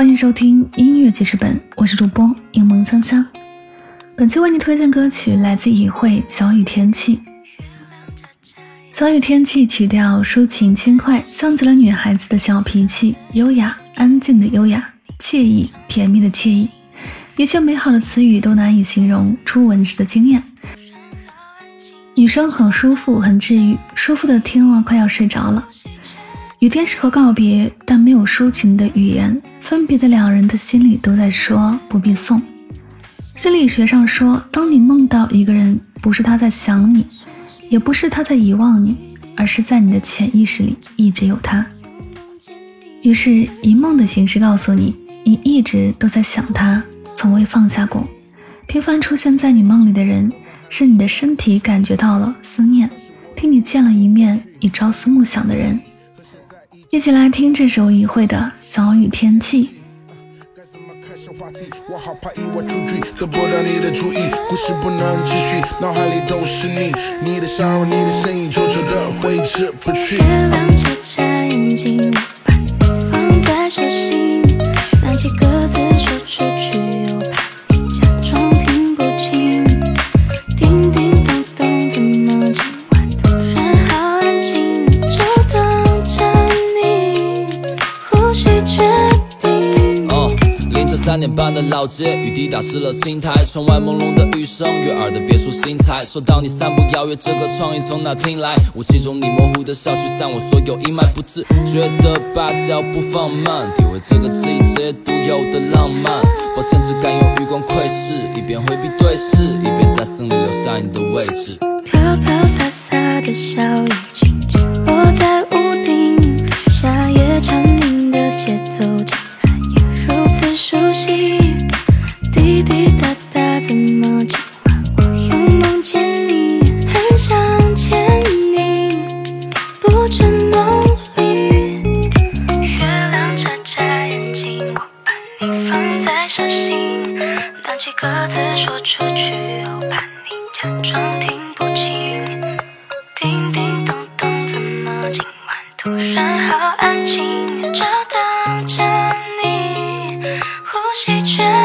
欢迎收听音乐记事本，我是主播柠檬香香。本期为你推荐歌曲来自以慧《小雨天气》。小雨天气曲调抒情轻快，像极了女孩子的小脾气，优雅安静的优雅，惬意甜蜜的惬意，一切美好的词语都难以形容初闻时的惊艳。女生很舒服，很治愈，舒服的听了快要睡着了。雨天适合告别，但没有抒情的语言。分别的两人的心里都在说不必送。心理学上说，当你梦到一个人，不是他在想你，也不是他在遗忘你，而是在你的潜意识里一直有他。于是以梦的形式告诉你，你一直都在想他，从未放下过。频繁出现在你梦里的人，是你的身体感觉到了思念，听你见了一面你朝思暮想的人。一起来听这首隐晦的小雨天气。我好怕意外出局，得不到你的注意，故事不能继续，脑海里都是你，你的笑容，你的身影，久久的挥之不去。三点半的老街，雨滴打湿了青苔，窗外朦胧的雨声，悦耳的别出心裁。收到你散步邀约，这个创意从哪听来？雾气中你模糊的笑，驱散我所有阴霾，不自觉的把脚步放慢，体会这个季节独有的浪漫。抱歉，只敢用余光窥视，一边回避对视，一边在心里留下你的位置。飘飘洒洒的小雨，轻轻在伤心，当几个字说出去，又怕你假装听不清。叮叮咚咚，怎么今晚突然好安静？就等着你呼吸却。